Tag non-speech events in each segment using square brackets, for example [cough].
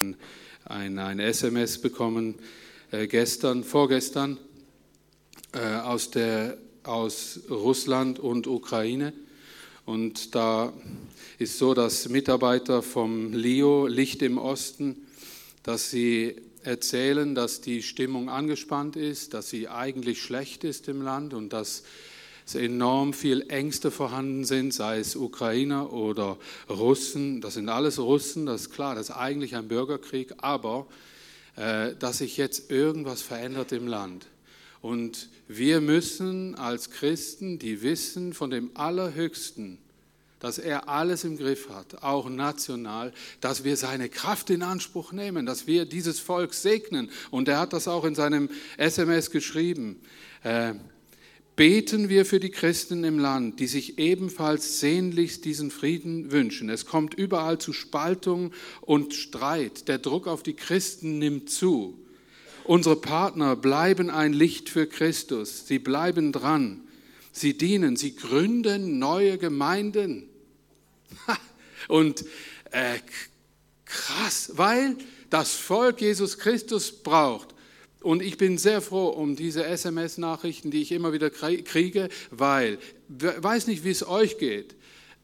ein, ein SMS bekommen äh, gestern, vorgestern äh, aus, der, aus Russland und Ukraine. Und da ist so, dass Mitarbeiter vom LIO, Licht im Osten, dass sie erzählen, dass die Stimmung angespannt ist, dass sie eigentlich schlecht ist im Land und dass es enorm viel Ängste vorhanden sind, sei es Ukrainer oder Russen. Das sind alles Russen, das ist klar, das ist eigentlich ein Bürgerkrieg, aber äh, dass sich jetzt irgendwas verändert im Land. Und wir müssen als Christen, die wissen von dem Allerhöchsten, dass er alles im Griff hat, auch national, dass wir seine Kraft in Anspruch nehmen, dass wir dieses Volk segnen. Und er hat das auch in seinem SMS geschrieben. Beten wir für die Christen im Land, die sich ebenfalls sehnlichst diesen Frieden wünschen. Es kommt überall zu Spaltung und Streit. Der Druck auf die Christen nimmt zu. Unsere Partner bleiben ein Licht für Christus. Sie bleiben dran. Sie dienen, sie gründen neue Gemeinden. Und äh, krass, weil das Volk Jesus Christus braucht. Und ich bin sehr froh um diese SMS-Nachrichten, die ich immer wieder kriege, weil, weiß nicht, wie es euch geht.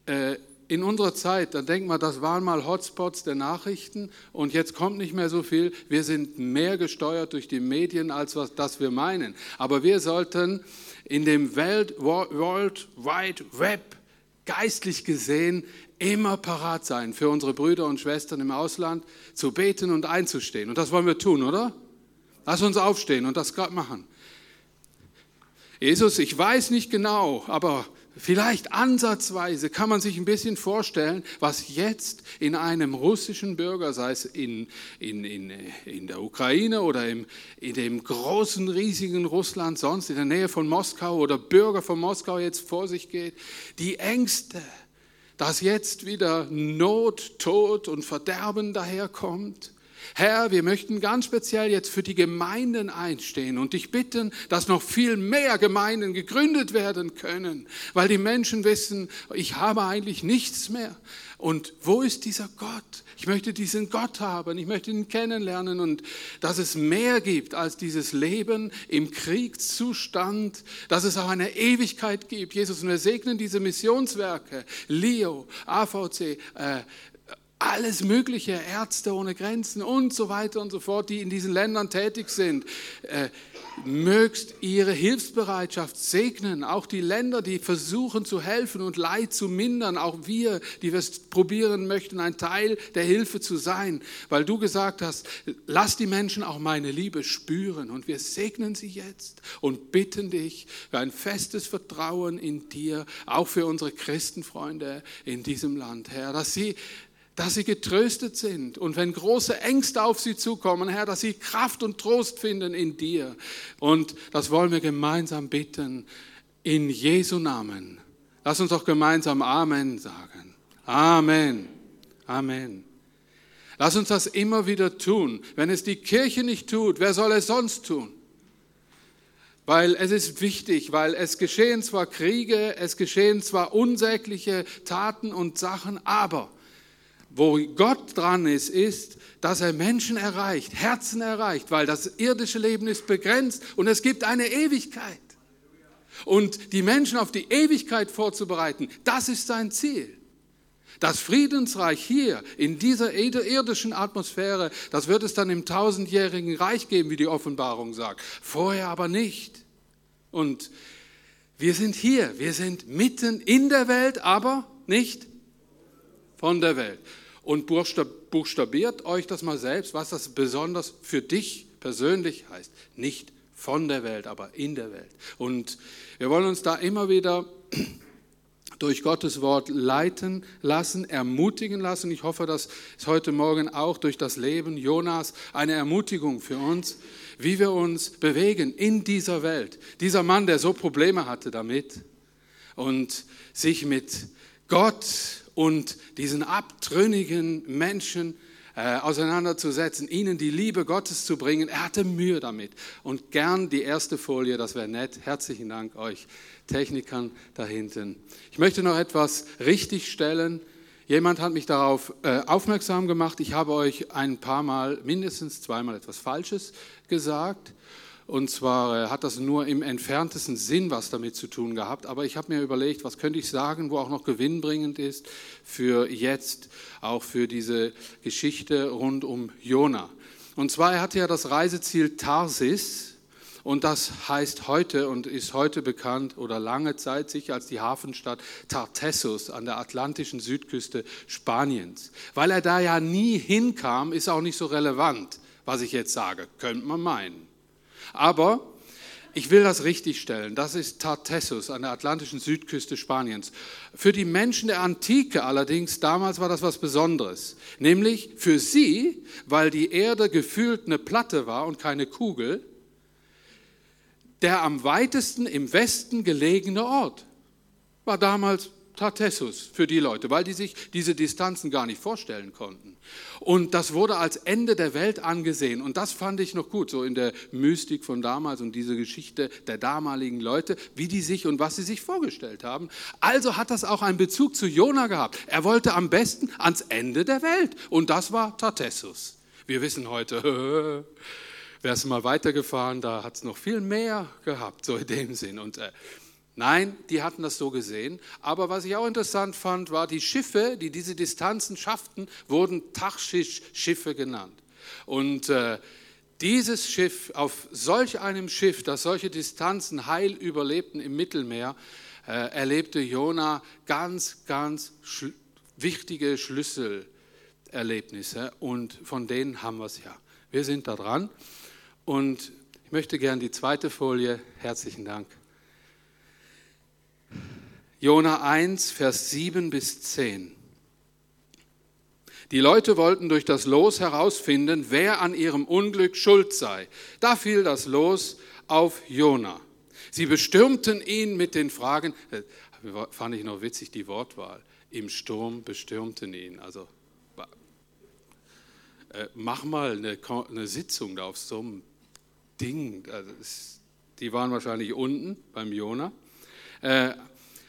Äh, in unserer Zeit, da denkt man, das waren mal Hotspots der Nachrichten und jetzt kommt nicht mehr so viel. Wir sind mehr gesteuert durch die Medien, als was das wir meinen. Aber wir sollten in dem Welt, World Wide Web geistlich gesehen immer parat sein, für unsere Brüder und Schwestern im Ausland zu beten und einzustehen. Und das wollen wir tun, oder? Lass uns aufstehen und das gerade machen. Jesus, ich weiß nicht genau, aber vielleicht ansatzweise kann man sich ein bisschen vorstellen, was jetzt in einem russischen Bürger, sei es in, in, in, in der Ukraine oder im, in dem großen, riesigen Russland, sonst in der Nähe von Moskau oder Bürger von Moskau jetzt vor sich geht. Die Ängste, dass jetzt wieder Not, Tod und Verderben daherkommt. Herr, wir möchten ganz speziell jetzt für die Gemeinden einstehen und dich bitten, dass noch viel mehr Gemeinden gegründet werden können, weil die Menschen wissen, ich habe eigentlich nichts mehr. Und wo ist dieser Gott? Ich möchte diesen Gott haben, ich möchte ihn kennenlernen und dass es mehr gibt als dieses Leben im Kriegszustand, dass es auch eine Ewigkeit gibt. Jesus, und wir segnen diese Missionswerke, LIO, AVC, äh, alles mögliche, Ärzte ohne Grenzen und so weiter und so fort, die in diesen Ländern tätig sind. Äh, mögst ihre Hilfsbereitschaft segnen, auch die Länder, die versuchen zu helfen und Leid zu mindern, auch wir, die wir probieren möchten, ein Teil der Hilfe zu sein, weil du gesagt hast, lass die Menschen auch meine Liebe spüren. Und wir segnen sie jetzt und bitten dich für ein festes Vertrauen in dir, auch für unsere Christenfreunde in diesem Land, Herr, dass sie dass sie getröstet sind und wenn große Ängste auf sie zukommen, Herr, dass sie Kraft und Trost finden in dir. Und das wollen wir gemeinsam bitten in Jesu Namen. Lass uns doch gemeinsam Amen sagen. Amen. Amen. Lass uns das immer wieder tun. Wenn es die Kirche nicht tut, wer soll es sonst tun? Weil es ist wichtig, weil es geschehen zwar Kriege, es geschehen zwar unsägliche Taten und Sachen, aber wo Gott dran ist, ist, dass er Menschen erreicht, Herzen erreicht, weil das irdische Leben ist begrenzt und es gibt eine Ewigkeit. Und die Menschen auf die Ewigkeit vorzubereiten, das ist sein Ziel. Das Friedensreich hier in dieser irdischen Atmosphäre, das wird es dann im tausendjährigen Reich geben, wie die Offenbarung sagt. Vorher aber nicht. Und wir sind hier, wir sind mitten in der Welt, aber nicht von der Welt und buchstabiert euch das mal selbst, was das besonders für dich persönlich heißt. Nicht von der Welt, aber in der Welt. Und wir wollen uns da immer wieder [clears throat] durch Gottes Wort leiten lassen, ermutigen lassen. Ich hoffe, das ist heute Morgen auch durch das Leben Jonas eine Ermutigung für uns, wie wir uns bewegen in dieser Welt. Dieser Mann, der so Probleme hatte damit und sich mit Gott und diesen abtrünnigen Menschen äh, auseinanderzusetzen, ihnen die Liebe Gottes zu bringen. Er hatte Mühe damit. Und gern die erste Folie, das wäre nett. Herzlichen Dank euch Technikern da hinten. Ich möchte noch etwas richtigstellen. Jemand hat mich darauf äh, aufmerksam gemacht, ich habe euch ein paar Mal, mindestens zweimal etwas Falsches gesagt. Und zwar äh, hat das nur im entferntesten Sinn was damit zu tun gehabt. Aber ich habe mir überlegt, was könnte ich sagen, wo auch noch gewinnbringend ist für jetzt, auch für diese Geschichte rund um Jona. Und zwar, er hatte ja das Reiseziel Tarsis. Und das heißt heute und ist heute bekannt oder lange Zeit sicher als die Hafenstadt Tartessus an der atlantischen Südküste Spaniens. Weil er da ja nie hinkam, ist auch nicht so relevant, was ich jetzt sage, könnte man meinen. Aber ich will das richtigstellen. Das ist Tartessus an der atlantischen Südküste Spaniens. Für die Menschen der Antike allerdings, damals war das was Besonderes. Nämlich für sie, weil die Erde gefühlt eine Platte war und keine Kugel, der am weitesten im Westen gelegene Ort war damals Tartessus für die Leute, weil die sich diese Distanzen gar nicht vorstellen konnten. Und das wurde als Ende der Welt angesehen. Und das fand ich noch gut, so in der Mystik von damals und diese Geschichte der damaligen Leute, wie die sich und was sie sich vorgestellt haben. Also hat das auch einen Bezug zu Jona gehabt. Er wollte am besten ans Ende der Welt. Und das war Tartessus. Wir wissen heute, [laughs] wäre es mal weitergefahren, da hat es noch viel mehr gehabt, so in dem Sinn. Und äh, nein, die hatten das so gesehen. Aber was ich auch interessant fand, war, die Schiffe, die diese Distanzen schafften, wurden Tarschisch-Schiffe genannt. Und äh, dieses Schiff, auf solch einem Schiff, das solche Distanzen heil überlebten im Mittelmeer, äh, erlebte Jona ganz, ganz schl wichtige Schlüsselerlebnisse und von denen haben wir es ja. Wir sind da dran. Und ich möchte gerne die zweite Folie. Herzlichen Dank. Jona 1, Vers 7 bis 10. Die Leute wollten durch das Los herausfinden, wer an ihrem Unglück schuld sei. Da fiel das Los auf Jona. Sie bestürmten ihn mit den Fragen, äh, fand ich noch witzig die Wortwahl, im Sturm bestürmten ihn. Also äh, mach mal eine, eine Sitzung da auf so einem Ding. Also die waren wahrscheinlich unten beim Jona. Äh,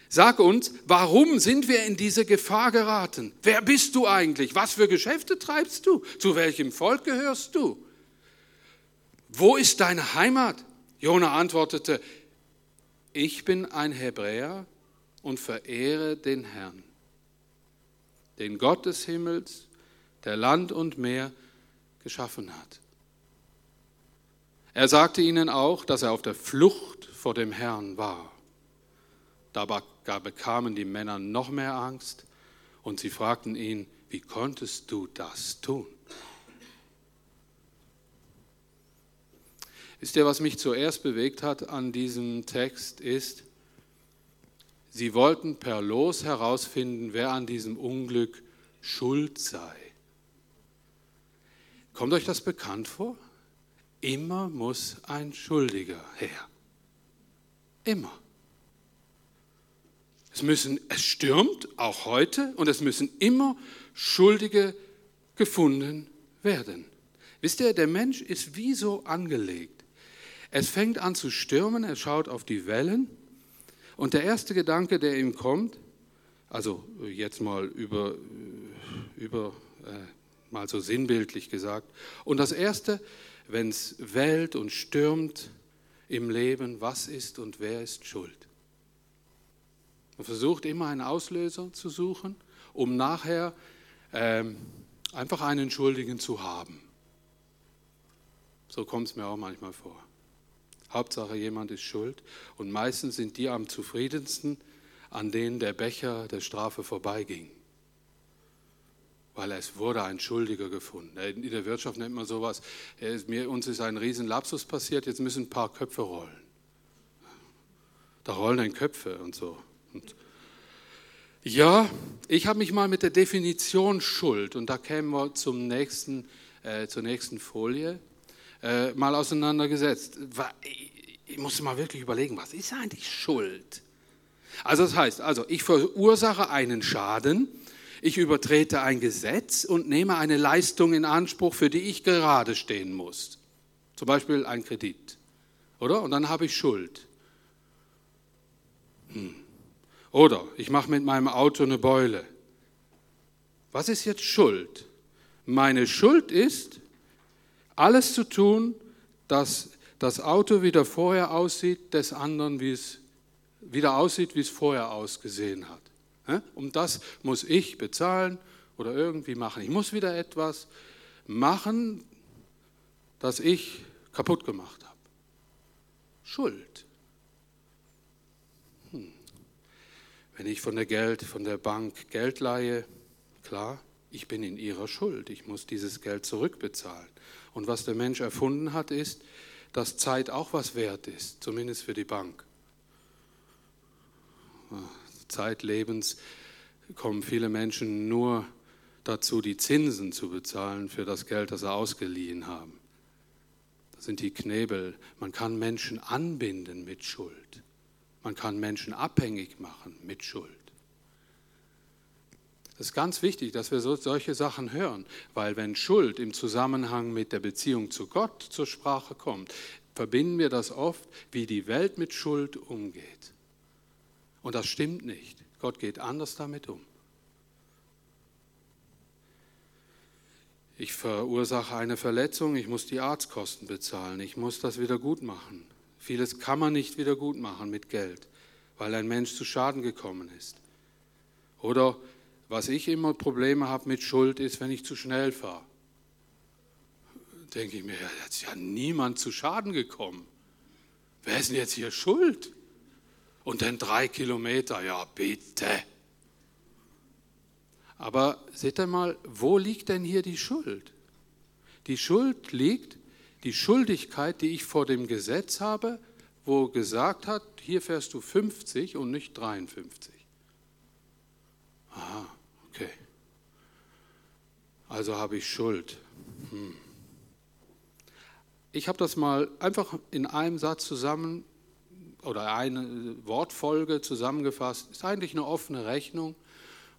sag uns, warum sind wir in diese Gefahr geraten? Wer bist du eigentlich? Was für Geschäfte treibst du? Zu welchem Volk gehörst du? Wo ist deine Heimat? Jona antwortete, ich bin ein Hebräer und verehre den Herrn, den Gott des Himmels, der Land und Meer geschaffen hat. Er sagte ihnen auch, dass er auf der Flucht vor dem Herrn war. Dabei bekamen die Männer noch mehr Angst und sie fragten ihn, wie konntest du das tun? Wisst ihr, was mich zuerst bewegt hat an diesem Text ist, sie wollten per Los herausfinden, wer an diesem Unglück schuld sei. Kommt euch das bekannt vor? Immer muss ein Schuldiger her. Immer. Es, müssen, es stürmt auch heute und es müssen immer Schuldige gefunden werden. Wisst ihr, der Mensch ist wie so angelegt. Es fängt an zu stürmen, er schaut auf die Wellen und der erste Gedanke, der ihm kommt, also jetzt mal über, über äh, mal so sinnbildlich gesagt, und das erste, wenn es wellt und stürmt im Leben, was ist und wer ist schuld? Man versucht immer einen Auslöser zu suchen, um nachher ähm, einfach einen Schuldigen zu haben. So kommt es mir auch manchmal vor. Hauptsache jemand ist schuld und meistens sind die am zufriedensten, an denen der Becher der Strafe vorbeiging weil es wurde ein Schuldiger gefunden. In der Wirtschaft nennt man sowas, mir, uns ist ein Riesenlapsus passiert, jetzt müssen ein paar Köpfe rollen. Da rollen dann Köpfe und so. Und ja, ich habe mich mal mit der Definition Schuld, und da kämen wir zum nächsten, äh, zur nächsten Folie, äh, mal auseinandergesetzt. Ich musste mal wirklich überlegen, was ist eigentlich Schuld? Also das heißt, also ich verursache einen Schaden, ich übertrete ein Gesetz und nehme eine Leistung in Anspruch, für die ich gerade stehen muss. Zum Beispiel ein Kredit. Oder? Und dann habe ich Schuld. Hm. Oder ich mache mit meinem Auto eine Beule. Was ist jetzt Schuld? Meine Schuld ist, alles zu tun, dass das Auto wieder vorher aussieht, des anderen, wie es wieder aussieht, wie es vorher ausgesehen hat. Und das muss ich bezahlen oder irgendwie machen. Ich muss wieder etwas machen, das ich kaputt gemacht habe. Schuld. Wenn ich von der Geld, von der Bank Geld leihe, klar, ich bin in ihrer Schuld. Ich muss dieses Geld zurückbezahlen. Und was der Mensch erfunden hat, ist, dass Zeit auch was wert ist, zumindest für die Bank. Zeitlebens kommen viele Menschen nur dazu, die Zinsen zu bezahlen für das Geld, das sie ausgeliehen haben. Das sind die Knebel. Man kann Menschen anbinden mit Schuld. Man kann Menschen abhängig machen mit Schuld. Es ist ganz wichtig, dass wir solche Sachen hören, weil wenn Schuld im Zusammenhang mit der Beziehung zu Gott zur Sprache kommt, verbinden wir das oft, wie die Welt mit Schuld umgeht. Und das stimmt nicht. Gott geht anders damit um. Ich verursache eine Verletzung, ich muss die Arztkosten bezahlen, ich muss das wieder gut machen. Vieles kann man nicht wieder gut machen mit Geld, weil ein Mensch zu Schaden gekommen ist. Oder was ich immer Probleme habe mit Schuld ist, wenn ich zu schnell fahre. Denke ich mir, jetzt ist ja niemand zu Schaden gekommen. Wer ist denn jetzt hier schuld? Und dann drei Kilometer, ja bitte. Aber seht ihr mal, wo liegt denn hier die Schuld? Die Schuld liegt, die Schuldigkeit, die ich vor dem Gesetz habe, wo gesagt hat, hier fährst du 50 und nicht 53. Aha. Okay. Also habe ich Schuld. Hm. Ich habe das mal einfach in einem Satz zusammen oder eine Wortfolge zusammengefasst. Ist eigentlich eine offene Rechnung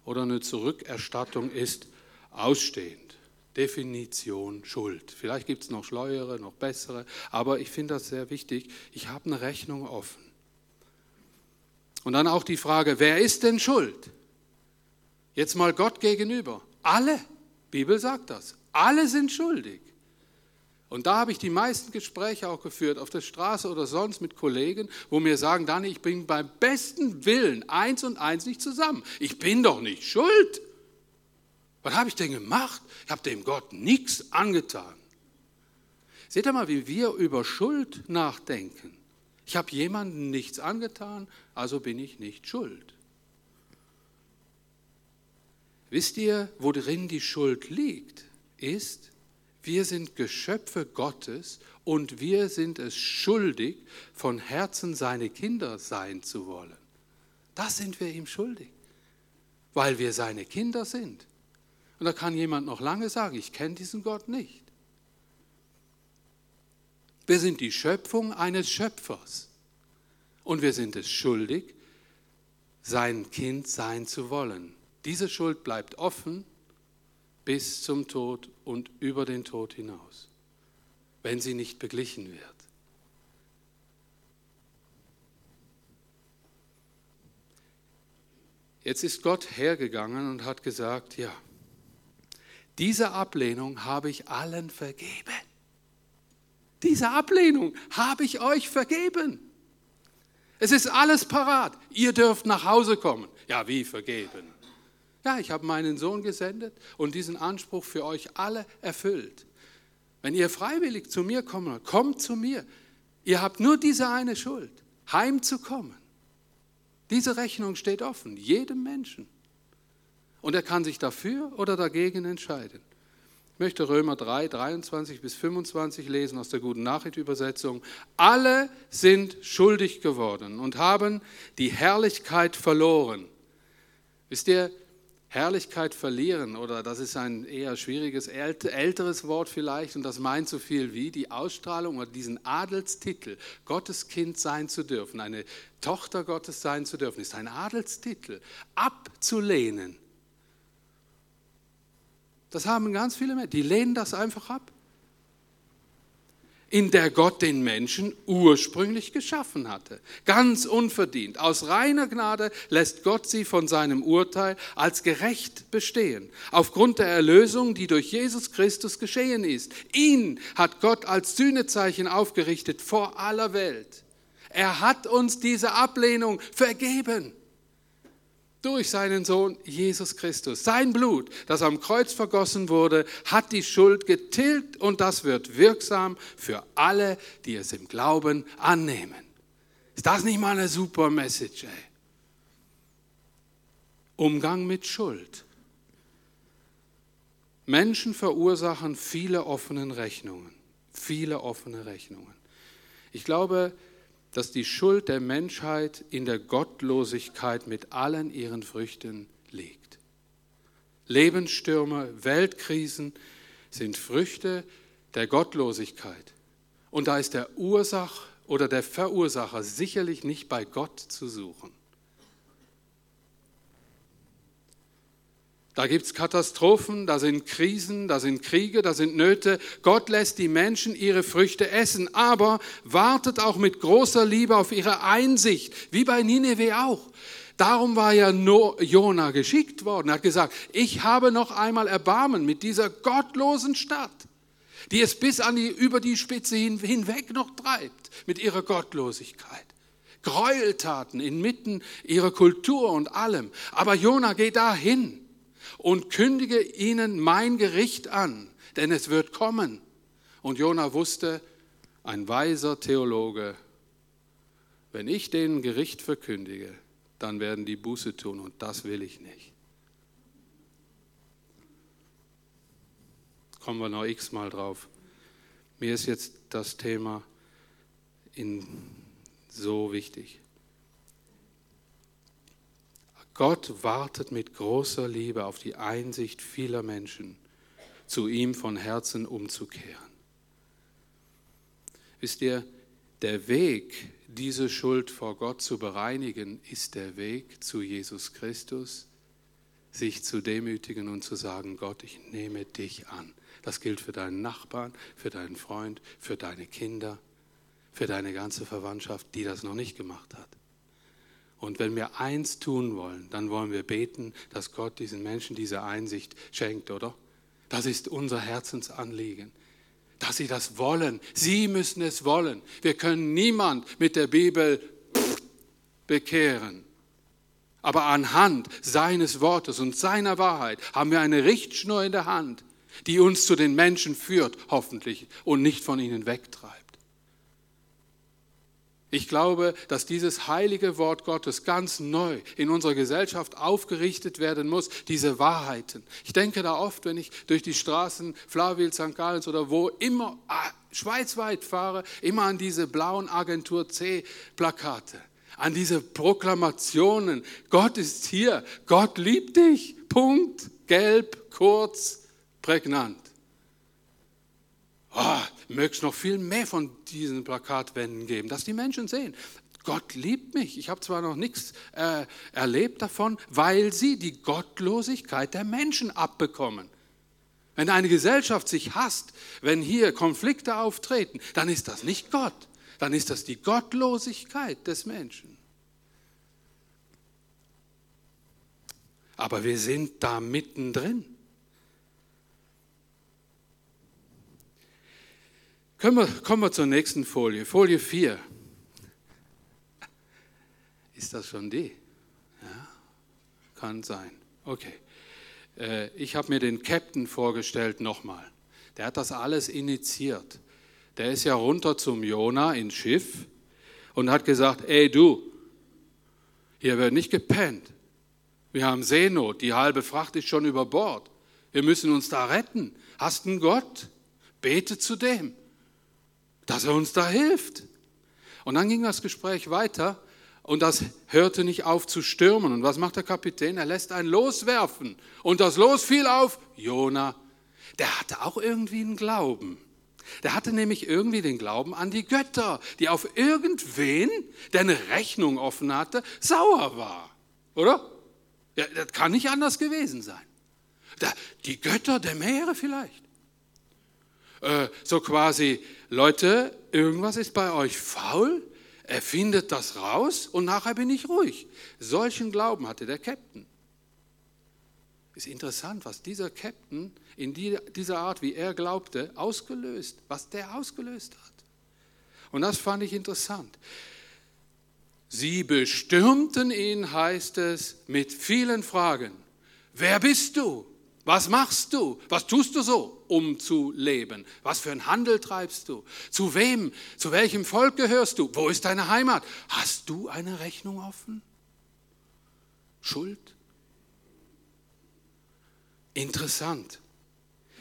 oder eine Zurückerstattung ist ausstehend. Definition Schuld. Vielleicht gibt es noch schleuere, noch bessere, aber ich finde das sehr wichtig. Ich habe eine Rechnung offen. Und dann auch die Frage, wer ist denn schuld? Jetzt mal Gott gegenüber. Alle, Bibel sagt das, alle sind schuldig. Und da habe ich die meisten Gespräche auch geführt, auf der Straße oder sonst mit Kollegen, wo mir sagen, Dani, ich bin beim besten Willen eins und eins nicht zusammen. Ich bin doch nicht schuld. Was habe ich denn gemacht? Ich habe dem Gott nichts angetan. Seht ihr mal, wie wir über Schuld nachdenken. Ich habe jemandem nichts angetan, also bin ich nicht schuld. Wisst ihr, worin die Schuld liegt? Ist, wir sind Geschöpfe Gottes und wir sind es schuldig, von Herzen seine Kinder sein zu wollen. Das sind wir ihm schuldig, weil wir seine Kinder sind. Und da kann jemand noch lange sagen, ich kenne diesen Gott nicht. Wir sind die Schöpfung eines Schöpfers und wir sind es schuldig, sein Kind sein zu wollen. Diese Schuld bleibt offen bis zum Tod und über den Tod hinaus, wenn sie nicht beglichen wird. Jetzt ist Gott hergegangen und hat gesagt, ja, diese Ablehnung habe ich allen vergeben. Diese Ablehnung habe ich euch vergeben. Es ist alles parat. Ihr dürft nach Hause kommen. Ja, wie vergeben? Ja, ich habe meinen Sohn gesendet und diesen Anspruch für euch alle erfüllt. Wenn ihr freiwillig zu mir kommt, kommt zu mir. Ihr habt nur diese eine Schuld, heimzukommen. Diese Rechnung steht offen, jedem Menschen. Und er kann sich dafür oder dagegen entscheiden. Ich möchte Römer 3, 23 bis 25 lesen aus der Guten Nachricht Übersetzung. Alle sind schuldig geworden und haben die Herrlichkeit verloren. Wisst ihr, Herrlichkeit verlieren, oder das ist ein eher schwieriges, älteres Wort vielleicht, und das meint so viel wie die Ausstrahlung oder diesen Adelstitel, Gottes Kind sein zu dürfen, eine Tochter Gottes sein zu dürfen, ist ein Adelstitel, abzulehnen. Das haben ganz viele Menschen, die lehnen das einfach ab. in der Gott den Menschen ursprünglich geschaffen hatte. Ganz unverdient. Aus reiner Gnade lässt Gott sie von seinem Urteil als gerecht bestehen. Aufgrund der Erlösung, die durch Jesus Christus geschehen ist. Ihn hat Gott als Sühnezeichen aufgerichtet vor aller Welt. Er hat uns diese Ablehnung vergeben durch seinen Sohn Jesus Christus. Sein Blut, das am Kreuz vergossen wurde, hat die Schuld getilgt und das wird wirksam für alle, die es im Glauben annehmen. Ist das nicht mal eine super Message? Ey? Umgang mit Schuld. Menschen verursachen viele offene Rechnungen, viele offene Rechnungen. Ich glaube, dass die Schuld der Menschheit in der Gottlosigkeit mit allen ihren Früchten liegt. Lebensstürme, Weltkrisen sind Früchte der Gottlosigkeit. Und da ist der Ursach oder der Verursacher sicherlich nicht bei Gott zu suchen. Da gibt es Katastrophen, da sind Krisen, da sind Kriege, da sind Nöte. Gott lässt die Menschen ihre Früchte essen, aber wartet auch mit großer Liebe auf ihre Einsicht, wie bei Nineveh auch. Darum war ja Jona geschickt worden. Er hat gesagt, ich habe noch einmal Erbarmen mit dieser gottlosen Stadt, die es bis an die, über die Spitze hin, hinweg noch treibt mit ihrer Gottlosigkeit. Gräueltaten inmitten ihrer Kultur und allem. Aber Jona geht dahin und kündige ihnen mein Gericht an, denn es wird kommen. Und Jona wusste, ein weiser Theologe, wenn ich denen Gericht verkündige, dann werden die Buße tun und das will ich nicht. Kommen wir noch x-mal drauf. Mir ist jetzt das Thema in so wichtig. Gott wartet mit großer Liebe auf die Einsicht vieler Menschen, zu ihm von Herzen umzukehren. Wisst ihr, der Weg, diese Schuld vor Gott zu bereinigen, ist der Weg zu Jesus Christus, sich zu demütigen und zu sagen, Gott, ich nehme dich an. Das gilt für deinen Nachbarn, für deinen Freund, für deine Kinder, für deine ganze Verwandtschaft, die das noch nicht gemacht hat. Und wenn wir eins tun wollen, dann wollen wir beten, dass Gott diesen Menschen diese Einsicht schenkt, oder? Das ist unser Herzensanliegen, dass sie das wollen. Sie müssen es wollen. Wir können niemand mit der Bibel bekehren. Aber anhand seines Wortes und seiner Wahrheit haben wir eine Richtschnur in der Hand, die uns zu den Menschen führt, hoffentlich, und nicht von ihnen wegtreibt. Ich glaube, dass dieses heilige Wort Gottes ganz neu in unserer Gesellschaft aufgerichtet werden muss, diese Wahrheiten. Ich denke da oft, wenn ich durch die Straßen Flawil, St. Gallens oder wo immer ah, schweizweit fahre, immer an diese blauen Agentur C Plakate, an diese Proklamationen. Gott ist hier, Gott liebt dich. Punkt, gelb, kurz, prägnant. Oh, möge es noch viel mehr von diesen Plakatwänden geben, dass die Menschen sehen, Gott liebt mich. Ich habe zwar noch nichts äh, erlebt davon, weil sie die Gottlosigkeit der Menschen abbekommen. Wenn eine Gesellschaft sich hasst, wenn hier Konflikte auftreten, dann ist das nicht Gott, dann ist das die Gottlosigkeit des Menschen. Aber wir sind da mittendrin. Wir, kommen wir zur nächsten Folie, Folie 4. Ist das schon die? Ja, kann sein. Okay. Äh, ich habe mir den Captain vorgestellt nochmal. Der hat das alles initiiert. Der ist ja runter zum Jona ins Schiff und hat gesagt, ey du, hier wird nicht gepennt. Wir haben Seenot, die halbe Fracht ist schon über Bord. Wir müssen uns da retten. Hast einen Gott? Bete zu dem dass er uns da hilft. Und dann ging das Gespräch weiter und das hörte nicht auf zu stürmen. Und was macht der Kapitän? Er lässt ein Los werfen. Und das Los fiel auf Jona. Der hatte auch irgendwie einen Glauben. Der hatte nämlich irgendwie den Glauben an die Götter, die auf irgendwen, der eine Rechnung offen hatte, sauer war. Oder? Ja, das kann nicht anders gewesen sein. Die Götter der Meere vielleicht. Äh, so quasi, Leute, irgendwas ist bei euch faul, er findet das raus und nachher bin ich ruhig. Solchen Glauben hatte der Captain. Ist interessant, was dieser Captain in dieser Art, wie er glaubte, ausgelöst, was der ausgelöst hat. Und das fand ich interessant. Sie bestürmten ihn, heißt es, mit vielen Fragen. Wer bist du? Was machst du? Was tust du so, um zu leben? Was für einen Handel treibst du? Zu wem? Zu welchem Volk gehörst du? Wo ist deine Heimat? Hast du eine Rechnung offen? Schuld? Interessant.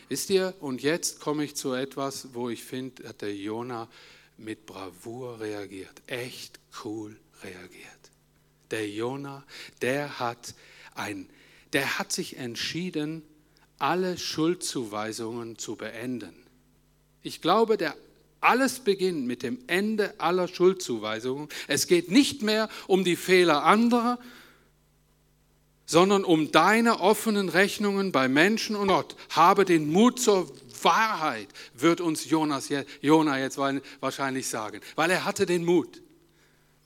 Wisst ihr, und jetzt komme ich zu etwas, wo ich finde, hat der Jona mit Bravour reagiert. Echt cool reagiert. Der Jona, der hat, ein, der hat sich entschieden, alle Schuldzuweisungen zu beenden. Ich glaube, der alles beginnt mit dem Ende aller Schuldzuweisungen. Es geht nicht mehr um die Fehler anderer, sondern um deine offenen Rechnungen bei Menschen und Gott. Habe den Mut zur Wahrheit, wird uns Jonas, Jona jetzt wahrscheinlich sagen, weil er hatte den Mut.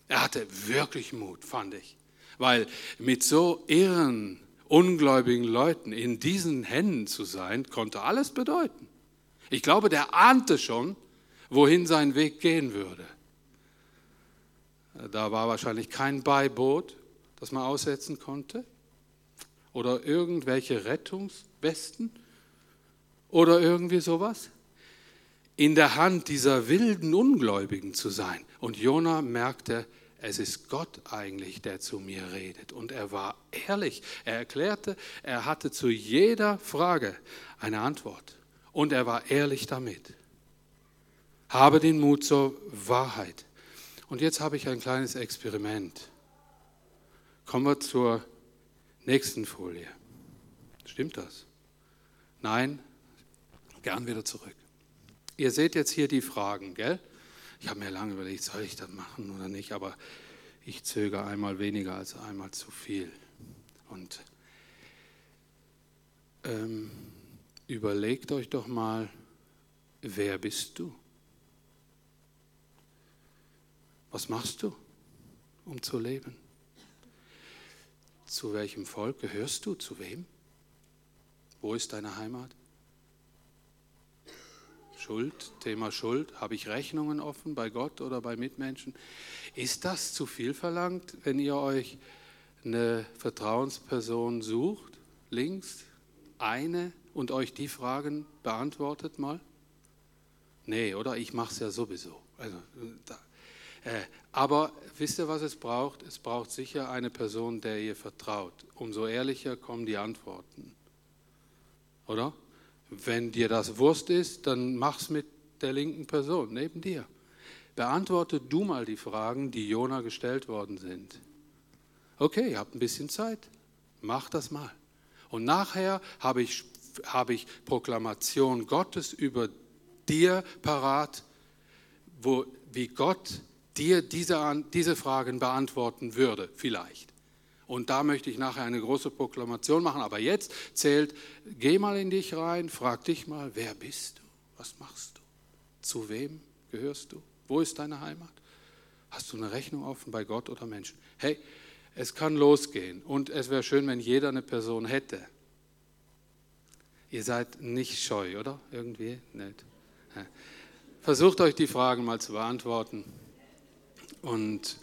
Er hatte wirklich Mut, fand ich. Weil mit so irren, ungläubigen Leuten in diesen Händen zu sein, konnte alles bedeuten. Ich glaube, der ahnte schon, wohin sein Weg gehen würde. Da war wahrscheinlich kein Beiboot, das man aussetzen konnte. Oder irgendwelche Rettungswesten oder irgendwie sowas. In der Hand dieser wilden Ungläubigen zu sein. Und Jona merkte, es ist Gott eigentlich, der zu mir redet. Und er war ehrlich. Er erklärte, er hatte zu jeder Frage eine Antwort. Und er war ehrlich damit. Habe den Mut zur Wahrheit. Und jetzt habe ich ein kleines Experiment. Kommen wir zur nächsten Folie. Stimmt das? Nein? Gern wieder zurück. Ihr seht jetzt hier die Fragen, gell? Ich habe mir lange überlegt, soll ich das machen oder nicht, aber ich zögere einmal weniger als einmal zu viel. Und ähm, überlegt euch doch mal, wer bist du? Was machst du, um zu leben? Zu welchem Volk gehörst du? Zu wem? Wo ist deine Heimat? Schuld, Thema Schuld, habe ich Rechnungen offen bei Gott oder bei Mitmenschen? Ist das zu viel verlangt, wenn ihr euch eine Vertrauensperson sucht, links, eine und euch die Fragen beantwortet mal? Nee, oder? Ich mache es ja sowieso. Also, da, äh, aber wisst ihr, was es braucht? Es braucht sicher eine Person, der ihr vertraut. Umso ehrlicher kommen die Antworten. Oder? Wenn dir das Wurst ist, dann mach's mit der linken Person neben dir. Beantworte du mal die Fragen, die Jona gestellt worden sind. Okay, ihr habt ein bisschen Zeit. Mach das mal. Und nachher habe ich, habe ich Proklamation Gottes über dir parat, wo, wie Gott dir diese, diese Fragen beantworten würde, vielleicht. Und da möchte ich nachher eine große Proklamation machen. Aber jetzt zählt, geh mal in dich rein, frag dich mal, wer bist du? Was machst du? Zu wem gehörst du? Wo ist deine Heimat? Hast du eine Rechnung offen bei Gott oder Menschen? Hey, es kann losgehen. Und es wäre schön, wenn jeder eine Person hätte. Ihr seid nicht scheu, oder? Irgendwie? Nicht. Versucht euch die Fragen mal zu beantworten. Und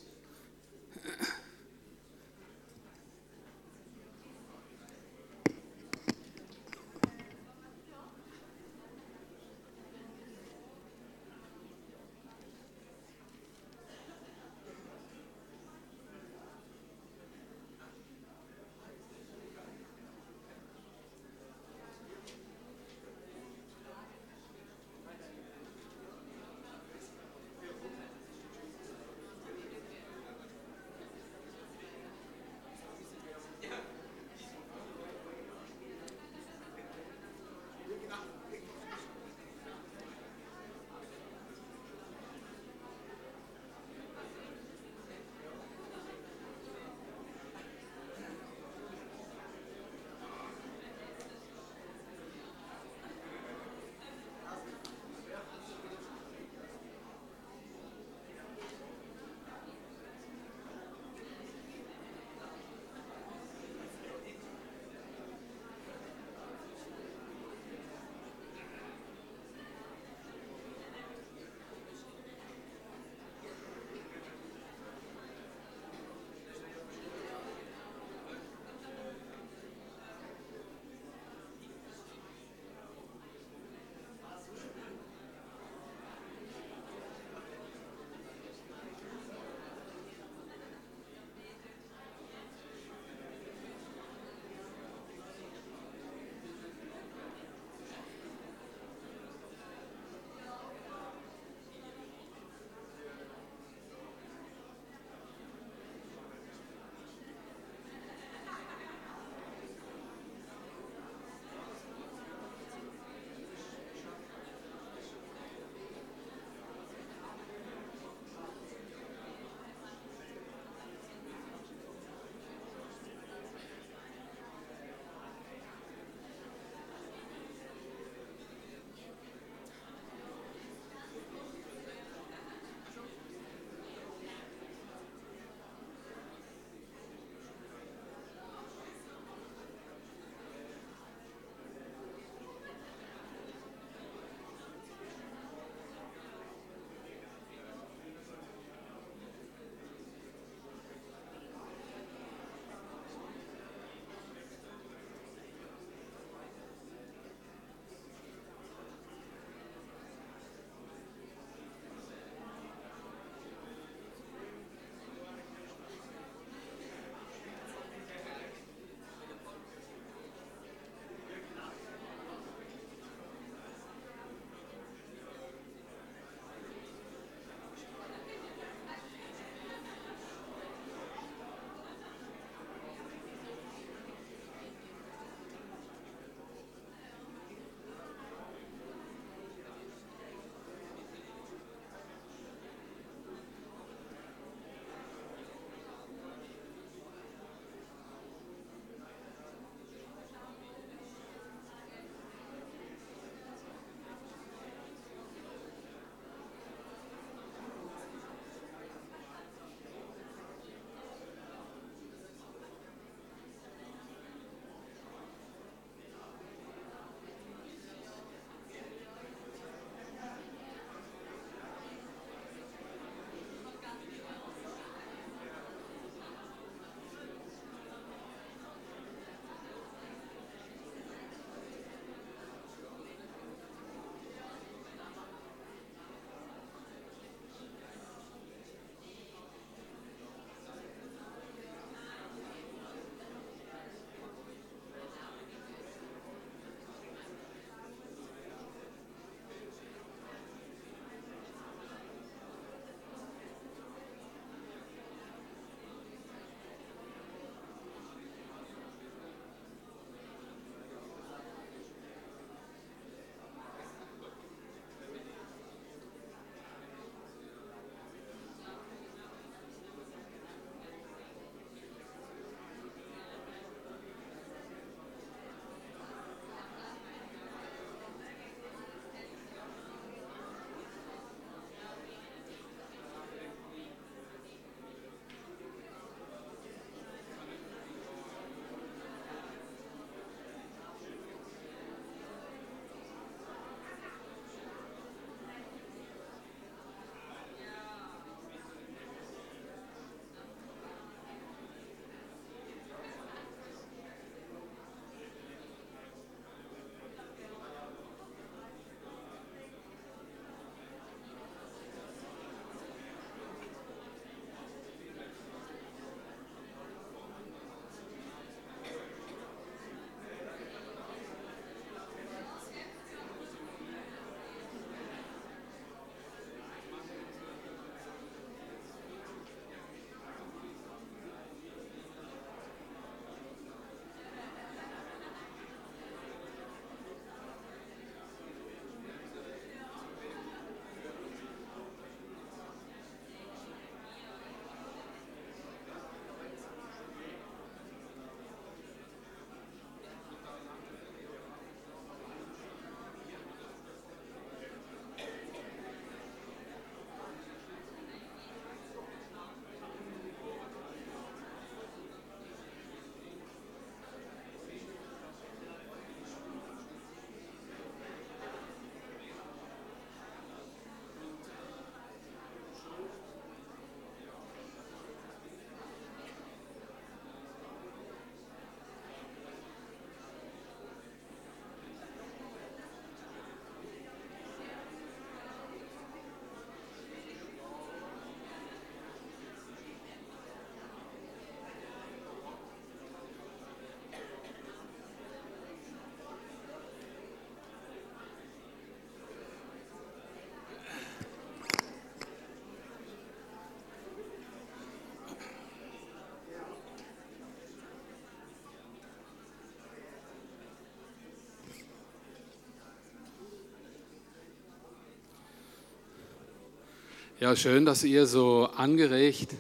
Ja, schön, dass ihr so angeregt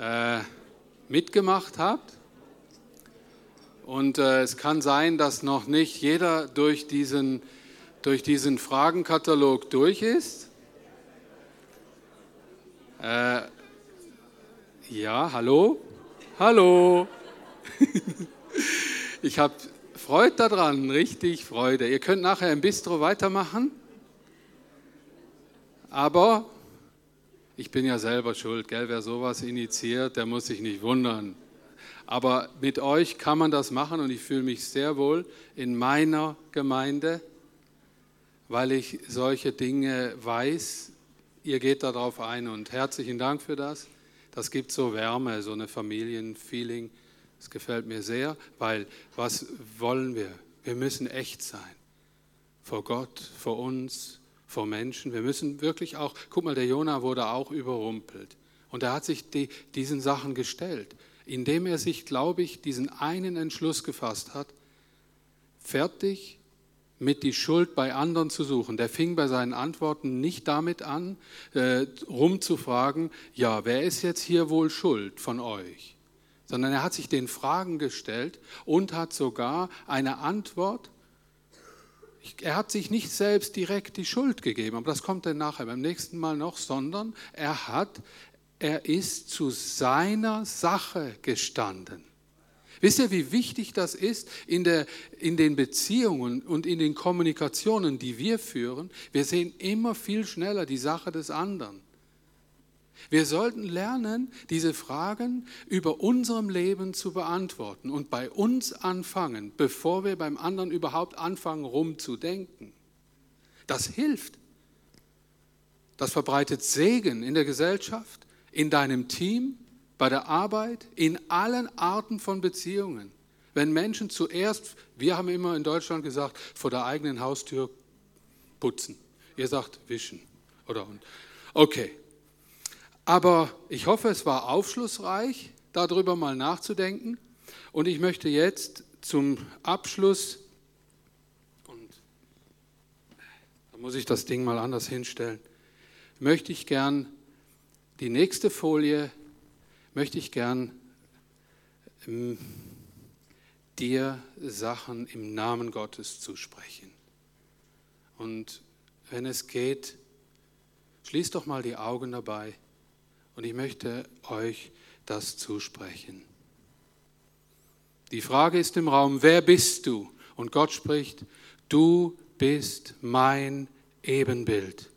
äh, mitgemacht habt. Und äh, es kann sein, dass noch nicht jeder durch diesen, durch diesen Fragenkatalog durch ist. Äh, ja, hallo? Hallo? [laughs] ich habe Freude daran, richtig Freude. Ihr könnt nachher im Bistro weitermachen. Aber ich bin ja selber schuld, gell? Wer sowas initiiert, der muss sich nicht wundern. Aber mit euch kann man das machen und ich fühle mich sehr wohl in meiner Gemeinde, weil ich solche Dinge weiß. Ihr geht darauf ein und herzlichen Dank für das. Das gibt so Wärme, so eine Familienfeeling. Das gefällt mir sehr, weil was wollen wir? Wir müssen echt sein. Vor Gott, vor uns, vor Menschen. Wir müssen wirklich auch, guck mal, der Jona wurde auch überrumpelt. Und er hat sich die, diesen Sachen gestellt, indem er sich, glaube ich, diesen einen Entschluss gefasst hat, fertig mit die Schuld bei anderen zu suchen. Der fing bei seinen Antworten nicht damit an, äh, rumzufragen, ja, wer ist jetzt hier wohl schuld von euch? Sondern er hat sich den Fragen gestellt und hat sogar eine Antwort er hat sich nicht selbst direkt die Schuld gegeben, aber das kommt dann nachher beim nächsten Mal noch, sondern er hat, er ist zu seiner Sache gestanden. Wisst ihr, wie wichtig das ist in, der, in den Beziehungen und in den Kommunikationen, die wir führen? Wir sehen immer viel schneller die Sache des anderen. Wir sollten lernen, diese Fragen über unserem Leben zu beantworten und bei uns anfangen, bevor wir beim anderen überhaupt anfangen, rumzudenken. Das hilft. Das verbreitet Segen in der Gesellschaft, in deinem Team, bei der Arbeit, in allen Arten von Beziehungen. Wenn Menschen zuerst, wir haben immer in Deutschland gesagt, vor der eigenen Haustür putzen. Ihr sagt wischen. Oder okay, aber ich hoffe, es war aufschlussreich, darüber mal nachzudenken. Und ich möchte jetzt zum Abschluss, und da muss ich das Ding mal anders hinstellen, möchte ich gern die nächste Folie, möchte ich gern ähm, dir Sachen im Namen Gottes zusprechen. Und wenn es geht, schließ doch mal die Augen dabei. Und ich möchte euch das zusprechen. Die Frage ist im Raum, wer bist du? Und Gott spricht, du bist mein Ebenbild.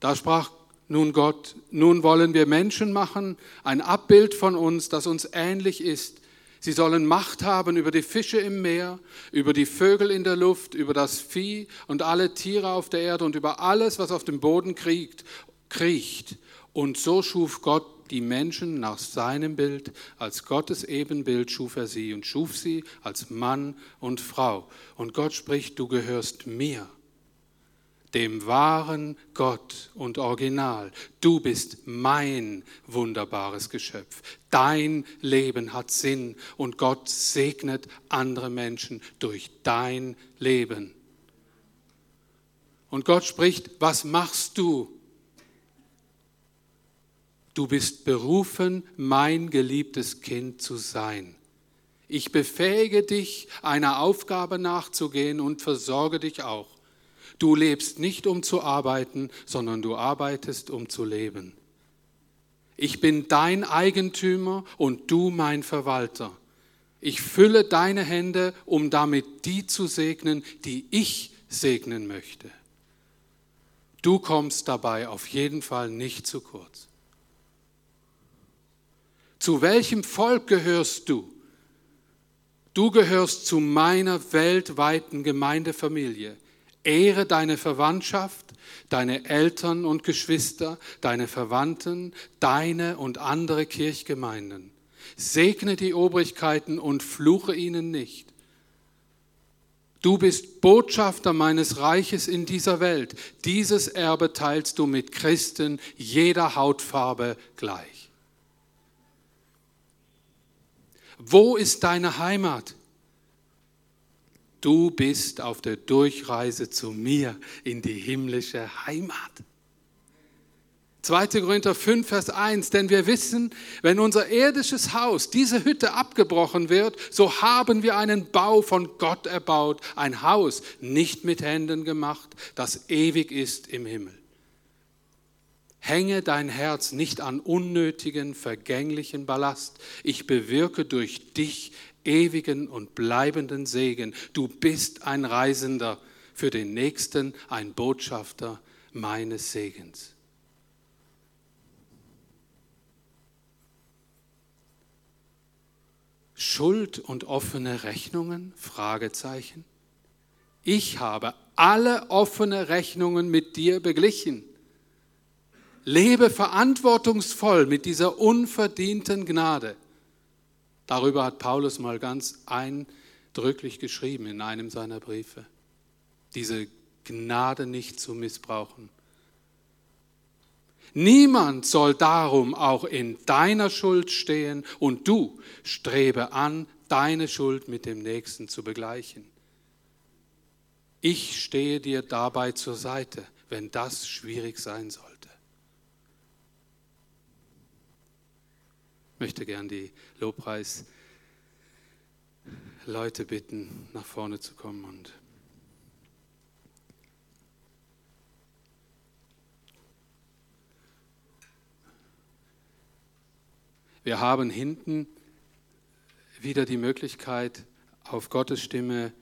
Da sprach nun Gott, nun wollen wir Menschen machen, ein Abbild von uns, das uns ähnlich ist. Sie sollen Macht haben über die Fische im Meer, über die Vögel in der Luft, über das Vieh und alle Tiere auf der Erde und über alles, was auf dem Boden kriegt, kriecht. Und so schuf Gott die Menschen nach seinem Bild, als Gottes Ebenbild schuf er sie und schuf sie als Mann und Frau. Und Gott spricht, du gehörst mir, dem wahren Gott und Original. Du bist mein wunderbares Geschöpf. Dein Leben hat Sinn und Gott segnet andere Menschen durch dein Leben. Und Gott spricht, was machst du? Du bist berufen, mein geliebtes Kind zu sein. Ich befähige dich, einer Aufgabe nachzugehen und versorge dich auch. Du lebst nicht, um zu arbeiten, sondern du arbeitest, um zu leben. Ich bin dein Eigentümer und du mein Verwalter. Ich fülle deine Hände, um damit die zu segnen, die ich segnen möchte. Du kommst dabei auf jeden Fall nicht zu kurz. Zu welchem Volk gehörst du? Du gehörst zu meiner weltweiten Gemeindefamilie. Ehre deine Verwandtschaft, deine Eltern und Geschwister, deine Verwandten, deine und andere Kirchgemeinden. Segne die Obrigkeiten und fluche ihnen nicht. Du bist Botschafter meines Reiches in dieser Welt. Dieses Erbe teilst du mit Christen jeder Hautfarbe gleich. Wo ist deine Heimat? Du bist auf der Durchreise zu mir in die himmlische Heimat. 2. Korinther 5, Vers 1, denn wir wissen, wenn unser irdisches Haus, diese Hütte abgebrochen wird, so haben wir einen Bau von Gott erbaut, ein Haus nicht mit Händen gemacht, das ewig ist im Himmel. Hänge dein Herz nicht an unnötigen, vergänglichen Ballast. Ich bewirke durch dich ewigen und bleibenden Segen. Du bist ein Reisender für den Nächsten, ein Botschafter meines Segens. Schuld und offene Rechnungen? Fragezeichen. Ich habe alle offene Rechnungen mit dir beglichen. Lebe verantwortungsvoll mit dieser unverdienten Gnade. Darüber hat Paulus mal ganz eindrücklich geschrieben in einem seiner Briefe. Diese Gnade nicht zu missbrauchen. Niemand soll darum auch in deiner Schuld stehen und du strebe an, deine Schuld mit dem Nächsten zu begleichen. Ich stehe dir dabei zur Seite, wenn das schwierig sein sollte. Ich möchte gern die Lobpreis Leute bitten, nach vorne zu kommen und Wir haben hinten wieder die Möglichkeit, auf Gottes Stimme